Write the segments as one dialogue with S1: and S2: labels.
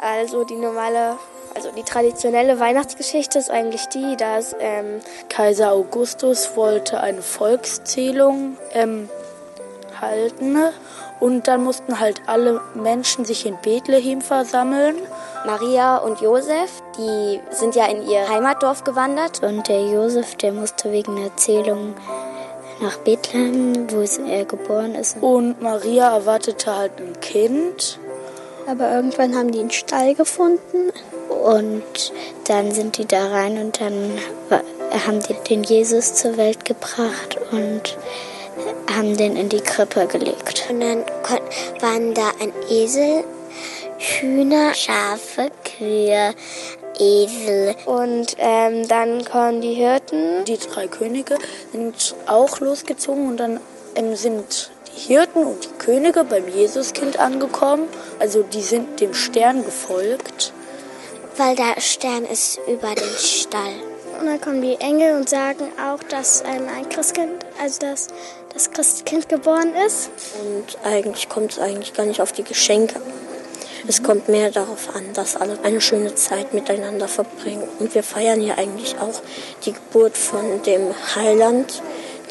S1: Also die normale, also die traditionelle Weihnachtsgeschichte ist eigentlich die, dass ähm,
S2: Kaiser Augustus wollte eine Volkszählung ähm, halten und dann mussten halt alle Menschen sich in Bethlehem versammeln.
S3: Maria und Josef, die sind ja in ihr Heimatdorf gewandert.
S4: Und der Josef, der musste wegen der Zählung nach Bethlehem, wo er geboren ist.
S2: Und Maria erwartete halt ein Kind.
S4: Aber irgendwann haben die einen Stall gefunden und dann sind die da rein und dann haben die den Jesus zur Welt gebracht und haben den in die Krippe gelegt.
S5: Und dann waren da ein Esel, Hühner, Schafe, Kühe, Esel.
S1: Und ähm, dann kommen die Hirten.
S2: Die drei Könige sind auch losgezogen und dann ähm, sind Hirten und die Könige beim Jesuskind angekommen. Also die sind dem Stern gefolgt.
S5: Weil der Stern ist über den Stall.
S6: Und dann kommen die Engel und sagen auch, dass ähm, ein Christkind, also dass das Christkind geboren ist.
S7: Und eigentlich kommt es eigentlich gar nicht auf die Geschenke. Es kommt mehr darauf an, dass alle eine schöne Zeit miteinander verbringen. Und wir feiern hier eigentlich auch die Geburt von dem Heiland,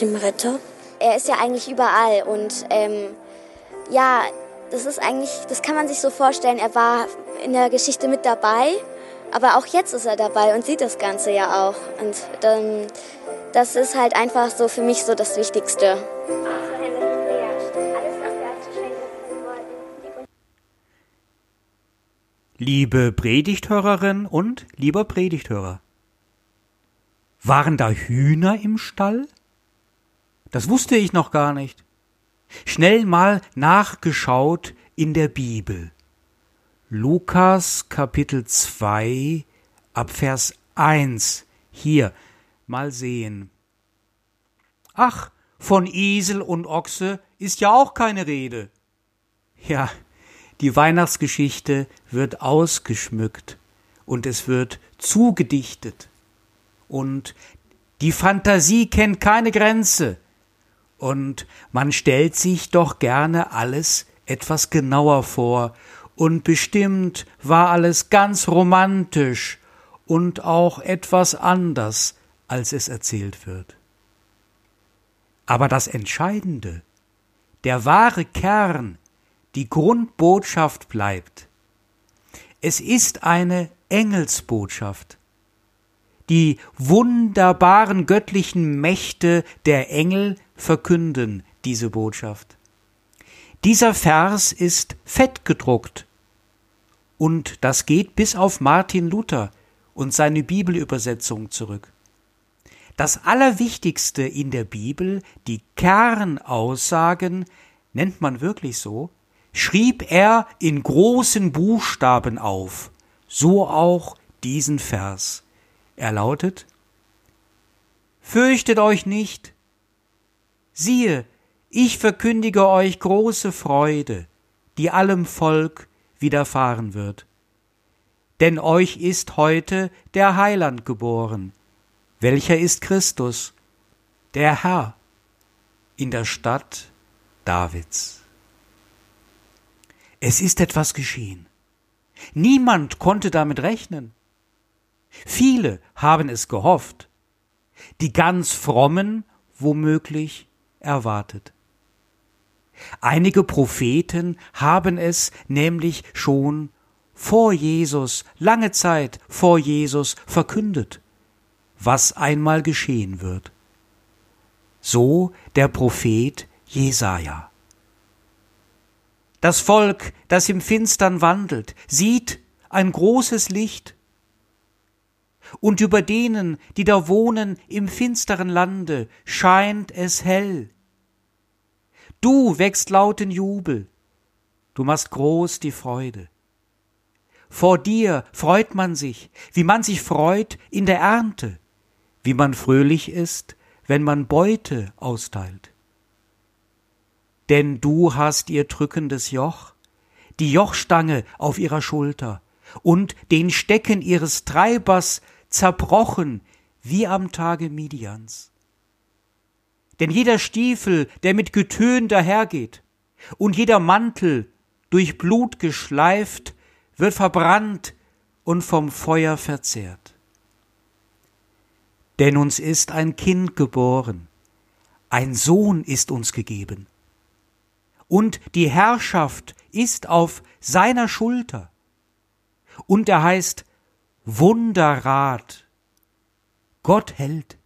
S7: dem Retter
S3: er ist ja eigentlich überall und ähm, ja, das ist eigentlich, das kann man sich so vorstellen, er war in der Geschichte mit dabei, aber auch jetzt ist er dabei und sieht das Ganze ja auch. Und dann, das ist halt einfach so für mich so das Wichtigste.
S8: Liebe Predigthörerin und lieber Predigthörer, waren da Hühner im Stall? Das wusste ich noch gar nicht. Schnell mal nachgeschaut in der Bibel. Lukas Kapitel 2 ab Vers 1. Hier, mal sehen. Ach, von Esel und Ochse ist ja auch keine Rede. Ja, die Weihnachtsgeschichte wird ausgeschmückt und es wird zugedichtet. Und die Fantasie kennt keine Grenze. Und man stellt sich doch gerne alles etwas genauer vor, und bestimmt war alles ganz romantisch und auch etwas anders, als es erzählt wird. Aber das Entscheidende, der wahre Kern, die Grundbotschaft bleibt. Es ist eine Engelsbotschaft. Die wunderbaren göttlichen Mächte der Engel verkünden diese Botschaft. Dieser Vers ist fett gedruckt. Und das geht bis auf Martin Luther und seine Bibelübersetzung zurück. Das Allerwichtigste in der Bibel, die Kernaussagen, nennt man wirklich so, schrieb er in großen Buchstaben auf, so auch diesen Vers. Er lautet Fürchtet euch nicht, Siehe, ich verkündige euch große Freude, die allem Volk widerfahren wird. Denn euch ist heute der Heiland geboren. Welcher ist Christus? Der Herr in der Stadt Davids. Es ist etwas geschehen. Niemand konnte damit rechnen. Viele haben es gehofft. Die ganz frommen womöglich erwartet. Einige Propheten haben es nämlich schon vor Jesus, lange Zeit vor Jesus verkündet, was einmal geschehen wird. So der Prophet Jesaja. Das Volk, das im Finstern wandelt, sieht ein großes Licht. Und über denen, die da wohnen im finsteren Lande, scheint es hell. Du wächst lauten Jubel, du machst groß die Freude. Vor dir freut man sich, wie man sich freut in der Ernte, wie man fröhlich ist, wenn man Beute austeilt. Denn du hast ihr drückendes Joch, die Jochstange auf ihrer Schulter und den Stecken ihres Treibers zerbrochen wie am Tage Midians. Denn jeder Stiefel, der mit Getön dahergeht, und jeder Mantel, durch Blut geschleift, wird verbrannt und vom Feuer verzehrt. Denn uns ist ein Kind geboren, ein Sohn ist uns gegeben, und die Herrschaft ist auf seiner Schulter, und er heißt Wunderrat, Gott hält,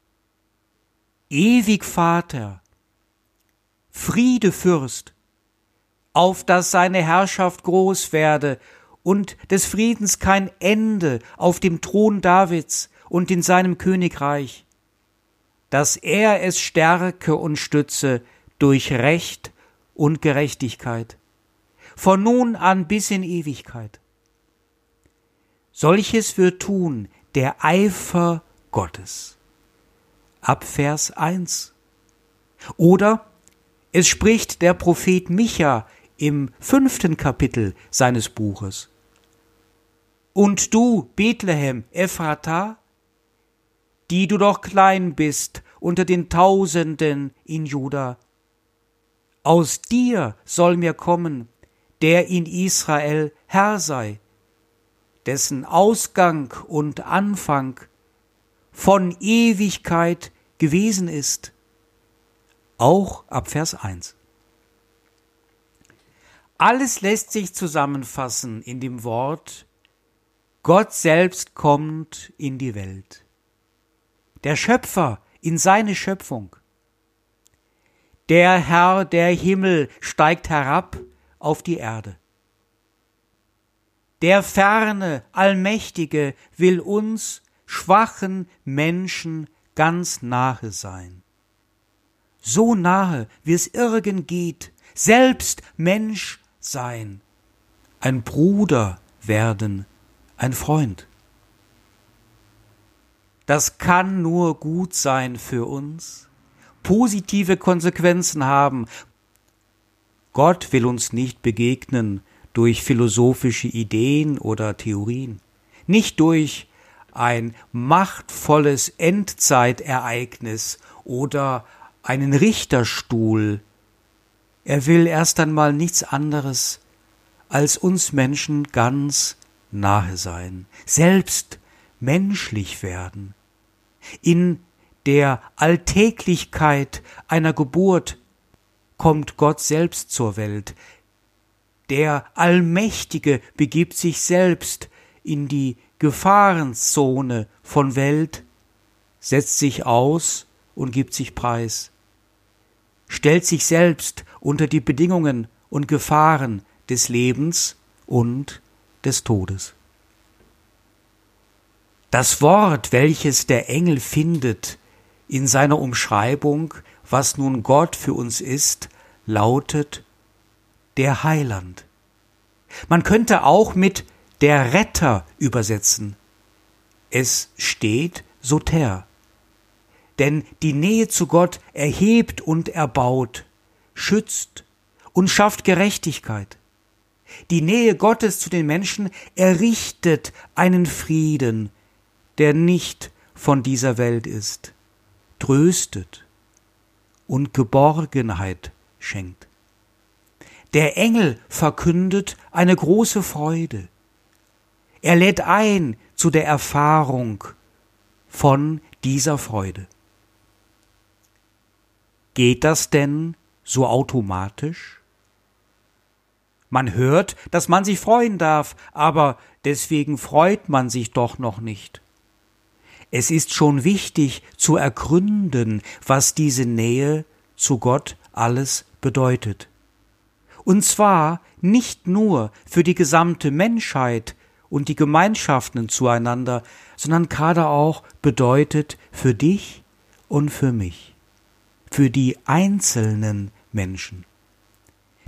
S8: ewig Vater, Friede Fürst, auf dass seine Herrschaft groß werde und des Friedens kein Ende auf dem Thron Davids und in seinem Königreich, dass er es stärke und stütze durch Recht und Gerechtigkeit, von nun an bis in Ewigkeit. Solches wird tun der Eifer Gottes. Ab Vers 1. Oder es spricht der Prophet Micha im fünften Kapitel seines Buches. Und du, Bethlehem, Ephrata, die du doch klein bist unter den Tausenden in Juda, aus dir soll mir kommen, der in Israel Herr sei, dessen Ausgang und Anfang von Ewigkeit gewesen ist. Auch ab Vers 1. Alles lässt sich zusammenfassen in dem Wort Gott selbst kommt in die Welt. Der Schöpfer in seine Schöpfung. Der Herr der Himmel steigt herab auf die Erde. Der ferne, allmächtige will uns schwachen Menschen ganz nahe sein. So nahe, wie es irgend geht, selbst Mensch sein, ein Bruder werden, ein Freund. Das kann nur gut sein für uns, positive Konsequenzen haben. Gott will uns nicht begegnen durch philosophische Ideen oder Theorien, nicht durch ein machtvolles Endzeitereignis oder einen Richterstuhl. Er will erst einmal nichts anderes als uns Menschen ganz nahe sein, selbst menschlich werden. In der Alltäglichkeit einer Geburt kommt Gott selbst zur Welt. Der Allmächtige begibt sich selbst in die Gefahrenzone von Welt, setzt sich aus und gibt sich preis, stellt sich selbst unter die Bedingungen und Gefahren des Lebens und des Todes. Das Wort, welches der Engel findet in seiner Umschreibung, was nun Gott für uns ist, lautet der Heiland. Man könnte auch mit der Retter übersetzen. Es steht Soter. Denn die Nähe zu Gott erhebt und erbaut, schützt und schafft Gerechtigkeit. Die Nähe Gottes zu den Menschen errichtet einen Frieden, der nicht von dieser Welt ist, tröstet und Geborgenheit schenkt. Der Engel verkündet eine große Freude. Er lädt ein zu der Erfahrung von dieser Freude. Geht das denn so automatisch? Man hört, dass man sich freuen darf, aber deswegen freut man sich doch noch nicht. Es ist schon wichtig zu ergründen, was diese Nähe zu Gott alles bedeutet. Und zwar nicht nur für die gesamte Menschheit und die Gemeinschaften zueinander, sondern gerade auch bedeutet für dich und für mich, für die einzelnen Menschen.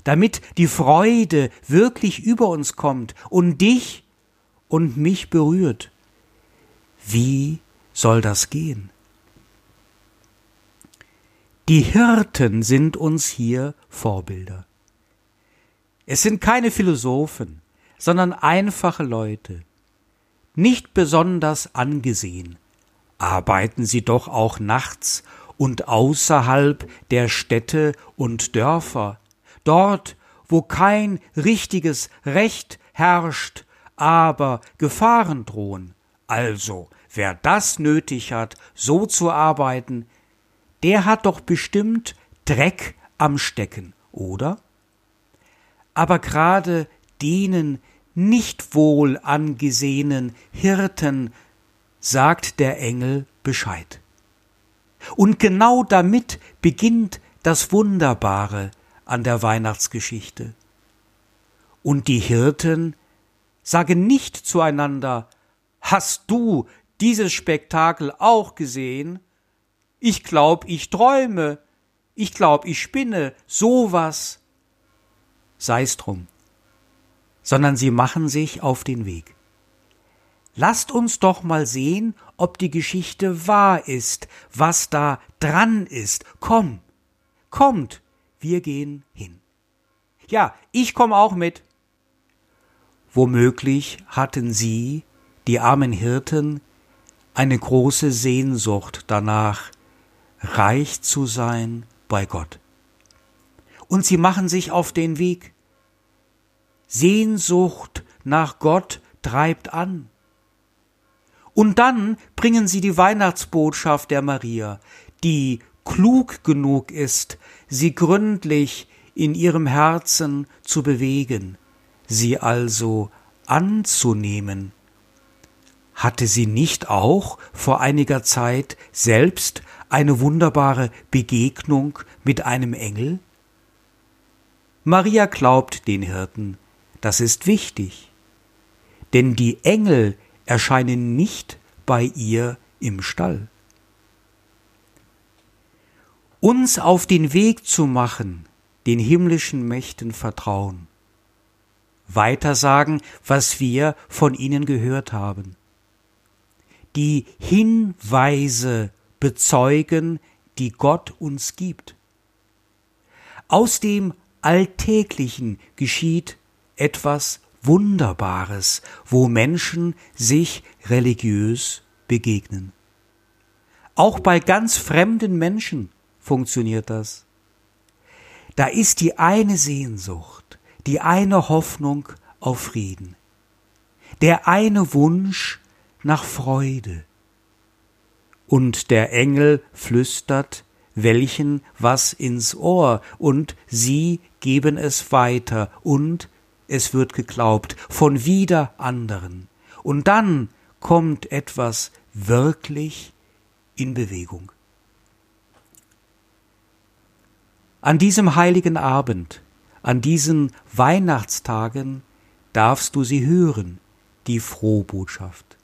S8: Damit die Freude wirklich über uns kommt und dich und mich berührt. Wie soll das gehen? Die Hirten sind uns hier Vorbilder. Es sind keine Philosophen, sondern einfache Leute, nicht besonders angesehen, arbeiten sie doch auch nachts und außerhalb der Städte und Dörfer, dort, wo kein richtiges Recht herrscht, aber Gefahren drohen. Also, wer das nötig hat, so zu arbeiten, der hat doch bestimmt Dreck am Stecken, oder? Aber gerade denen nicht wohl angesehenen Hirten sagt der Engel Bescheid. Und genau damit beginnt das Wunderbare an der Weihnachtsgeschichte. Und die Hirten sagen nicht zueinander, Hast du dieses Spektakel auch gesehen? Ich glaub, ich träume, ich glaub, ich spinne, sowas. Sei's drum. Sondern sie machen sich auf den Weg. Lasst uns doch mal sehen, ob die Geschichte wahr ist, was da dran ist. Komm, kommt, wir gehen hin. Ja, ich komm auch mit. Womöglich hatten sie, die armen Hirten, eine große Sehnsucht danach, reich zu sein bei Gott. Und sie machen sich auf den Weg. Sehnsucht nach Gott treibt an. Und dann bringen sie die Weihnachtsbotschaft der Maria, die klug genug ist, sie gründlich in ihrem Herzen zu bewegen, sie also anzunehmen. Hatte sie nicht auch vor einiger Zeit selbst eine wunderbare Begegnung mit einem Engel? Maria glaubt den Hirten, das ist wichtig, denn die Engel erscheinen nicht bei ihr im Stall. Uns auf den Weg zu machen, den himmlischen Mächten vertrauen, weitersagen, was wir von ihnen gehört haben, die Hinweise bezeugen, die Gott uns gibt. Aus dem Alltäglichen geschieht etwas Wunderbares, wo Menschen sich religiös begegnen. Auch bei ganz fremden Menschen funktioniert das. Da ist die eine Sehnsucht, die eine Hoffnung auf Frieden, der eine Wunsch nach Freude. Und der Engel flüstert welchen was ins Ohr, und sie geben es weiter, und es wird geglaubt von wieder anderen. Und dann kommt etwas wirklich in Bewegung. An diesem heiligen Abend, an diesen Weihnachtstagen darfst du sie hören, die Frohbotschaft.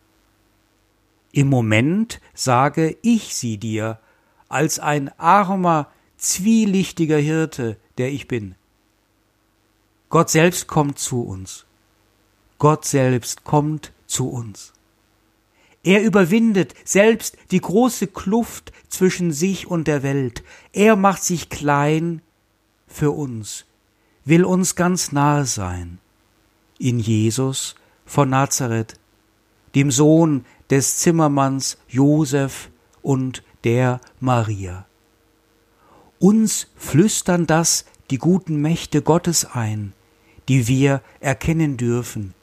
S8: Im Moment sage ich sie dir als ein armer, zwielichtiger Hirte, der ich bin. Gott selbst kommt zu uns. Gott selbst kommt zu uns. Er überwindet selbst die große Kluft zwischen sich und der Welt. Er macht sich klein für uns, will uns ganz nahe sein. In Jesus von Nazareth, dem Sohn des Zimmermanns Josef und der Maria. Uns flüstern das die guten Mächte Gottes ein, die wir erkennen dürfen,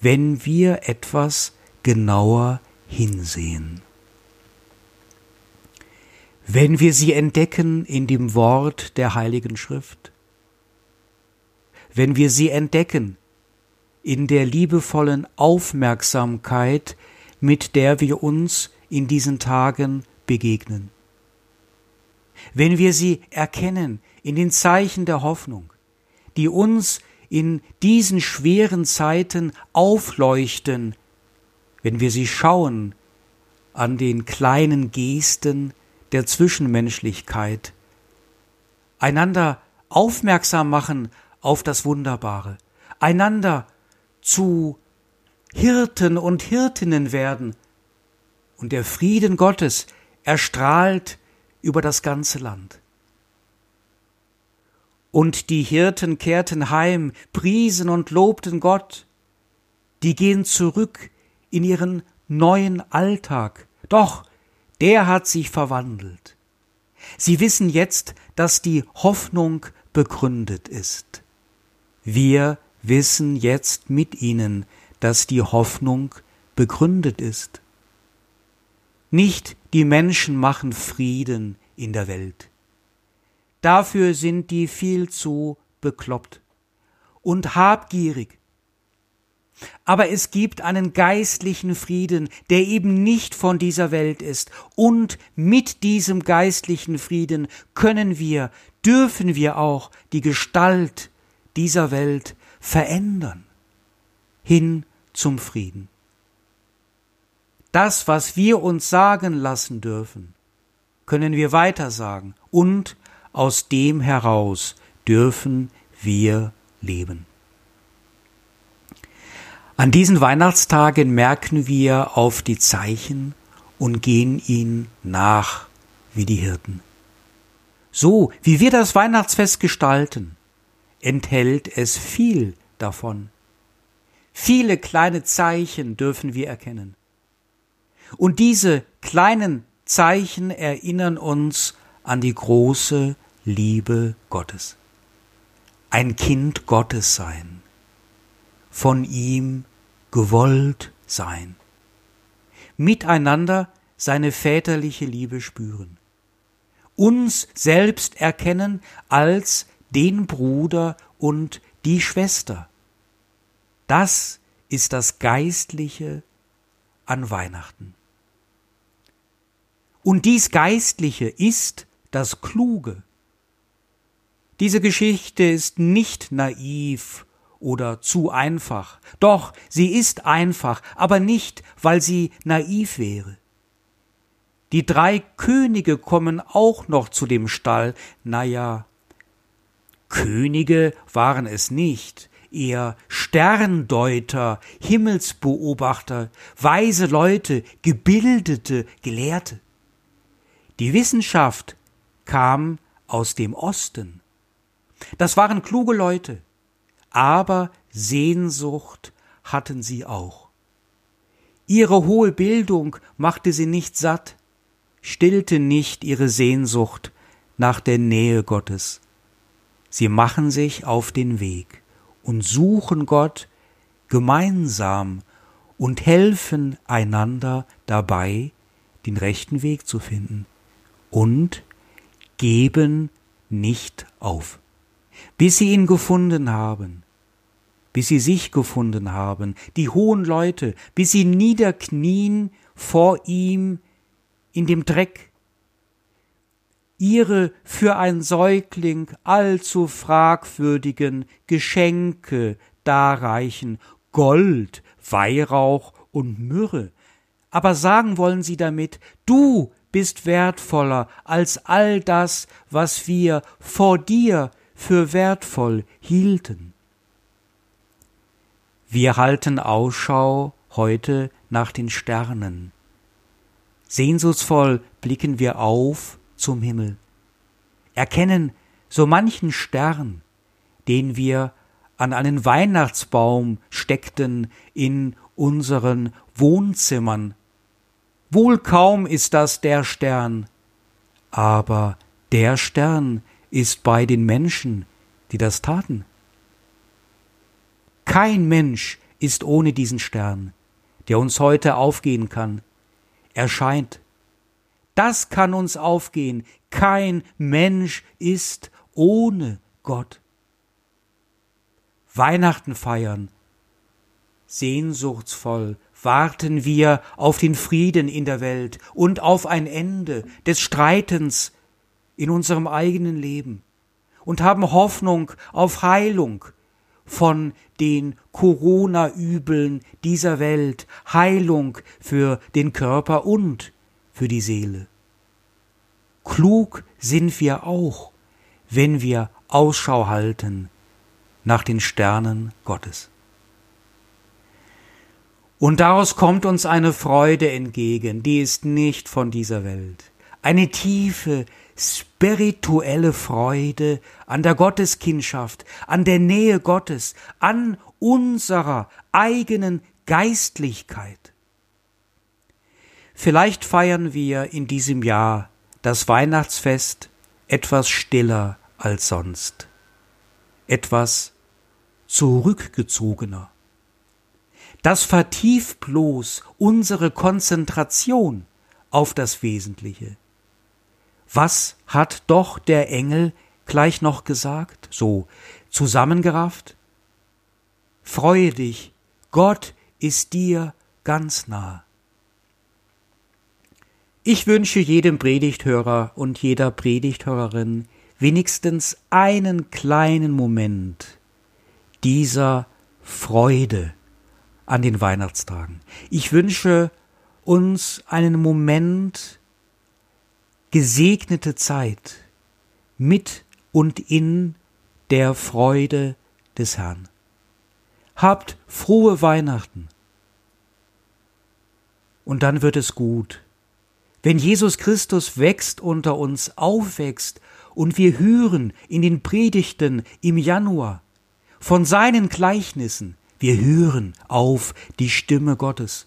S8: wenn wir etwas genauer hinsehen. Wenn wir sie entdecken in dem Wort der Heiligen Schrift, wenn wir sie entdecken in der liebevollen Aufmerksamkeit, mit der wir uns in diesen Tagen begegnen. Wenn wir sie erkennen in den Zeichen der Hoffnung, die uns in diesen schweren Zeiten aufleuchten, wenn wir sie schauen an den kleinen Gesten der Zwischenmenschlichkeit, einander aufmerksam machen auf das Wunderbare, einander zu Hirten und Hirtinnen werden, und der Frieden Gottes erstrahlt über das ganze Land. Und die Hirten kehrten heim, priesen und lobten Gott. Die gehen zurück in ihren neuen Alltag. Doch, der hat sich verwandelt. Sie wissen jetzt, dass die Hoffnung begründet ist. Wir wissen jetzt mit ihnen, dass die Hoffnung begründet ist. Nicht die Menschen machen Frieden in der Welt. Dafür sind die viel zu bekloppt und habgierig. Aber es gibt einen geistlichen Frieden, der eben nicht von dieser Welt ist. Und mit diesem geistlichen Frieden können wir, dürfen wir auch die Gestalt dieser Welt verändern hin zum Frieden. Das, was wir uns sagen lassen dürfen, können wir weitersagen und aus dem heraus dürfen wir leben. An diesen Weihnachtstagen merken wir auf die Zeichen und gehen ihnen nach wie die Hirten. So wie wir das Weihnachtsfest gestalten, enthält es viel davon. Viele kleine Zeichen dürfen wir erkennen. Und diese kleinen Zeichen erinnern uns an die große Liebe Gottes. Ein Kind Gottes sein, von ihm gewollt sein, miteinander seine väterliche Liebe spüren, uns selbst erkennen als den Bruder und die Schwester. Das ist das Geistliche an Weihnachten. Und dies Geistliche ist das Kluge. Diese Geschichte ist nicht naiv oder zu einfach. Doch, sie ist einfach, aber nicht, weil sie naiv wäre. Die drei Könige kommen auch noch zu dem Stall. Naja, Könige waren es nicht, eher Sterndeuter, Himmelsbeobachter, weise Leute, gebildete Gelehrte. Die Wissenschaft kam aus dem Osten. Das waren kluge Leute, aber Sehnsucht hatten sie auch. Ihre hohe Bildung machte sie nicht satt, stillte nicht ihre Sehnsucht nach der Nähe Gottes. Sie machen sich auf den Weg und suchen Gott gemeinsam und helfen einander dabei, den rechten Weg zu finden und geben nicht auf, bis sie ihn gefunden haben, bis sie sich gefunden haben, die hohen Leute, bis sie niederknien vor ihm in dem Dreck, ihre für ein Säugling allzu fragwürdigen Geschenke darreichen, Gold, Weihrauch und Myrrhe. Aber sagen wollen sie damit, du bist wertvoller als all das, was wir vor dir für wertvoll hielten. Wir halten Ausschau heute nach den Sternen. Sehnsuchtsvoll blicken wir auf zum Himmel, erkennen so manchen Stern, den wir an einen Weihnachtsbaum steckten in unseren Wohnzimmern Wohl kaum ist das der Stern, aber der Stern ist bei den Menschen, die das taten. Kein Mensch ist ohne diesen Stern, der uns heute aufgehen kann. Er scheint. Das kann uns aufgehen. Kein Mensch ist ohne Gott. Weihnachten feiern, sehnsuchtsvoll warten wir auf den Frieden in der Welt und auf ein Ende des Streitens in unserem eigenen Leben und haben Hoffnung auf Heilung von den Corona-Übeln dieser Welt, Heilung für den Körper und für die Seele. Klug sind wir auch, wenn wir Ausschau halten nach den Sternen Gottes. Und daraus kommt uns eine Freude entgegen, die ist nicht von dieser Welt. Eine tiefe, spirituelle Freude an der Gotteskindschaft, an der Nähe Gottes, an unserer eigenen Geistlichkeit. Vielleicht feiern wir in diesem Jahr das Weihnachtsfest etwas stiller als sonst, etwas zurückgezogener. Das vertieft bloß unsere Konzentration auf das Wesentliche. Was hat doch der Engel gleich noch gesagt, so zusammengerafft? Freue dich, Gott ist dir ganz nah. Ich wünsche jedem Predigthörer und jeder Predigthörerin wenigstens einen kleinen Moment dieser Freude an den Weihnachtstagen. Ich wünsche uns einen Moment gesegnete Zeit mit und in der Freude des Herrn. Habt frohe Weihnachten. Und dann wird es gut. Wenn Jesus Christus wächst unter uns, aufwächst und wir hören in den Predigten im Januar von seinen Gleichnissen, wir hören auf die Stimme Gottes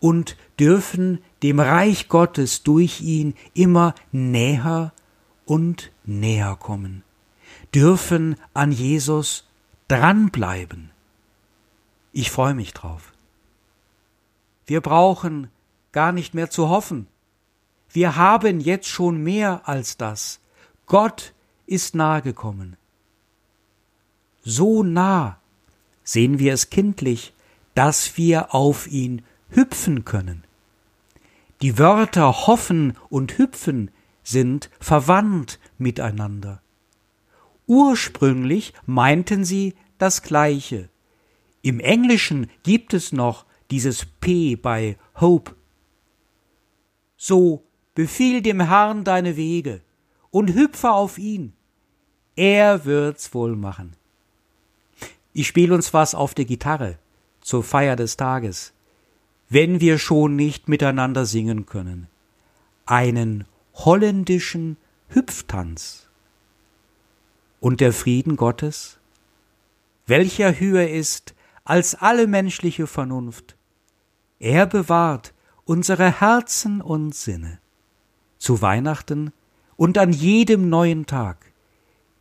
S8: und dürfen dem Reich Gottes durch ihn immer näher und näher kommen, dürfen an Jesus dranbleiben. Ich freue mich drauf. Wir brauchen gar nicht mehr zu hoffen. Wir haben jetzt schon mehr als das. Gott ist nahe gekommen. So nah sehen wir es kindlich, dass wir auf ihn hüpfen können. Die Wörter hoffen und hüpfen sind verwandt miteinander. Ursprünglich meinten sie das Gleiche. Im Englischen gibt es noch dieses P bei Hope. So befiehl dem Herrn deine Wege und hüpfe auf ihn. Er wird's wohl machen. Ich spiele uns was auf der Gitarre zur Feier des Tages, wenn wir schon nicht miteinander singen können. Einen holländischen Hüpftanz. Und der Frieden Gottes, welcher höher ist als alle menschliche Vernunft, er bewahrt unsere Herzen und Sinne zu Weihnachten und an jedem neuen Tag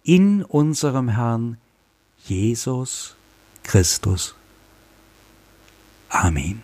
S8: in unserem Herrn Jesus Christus. Amen.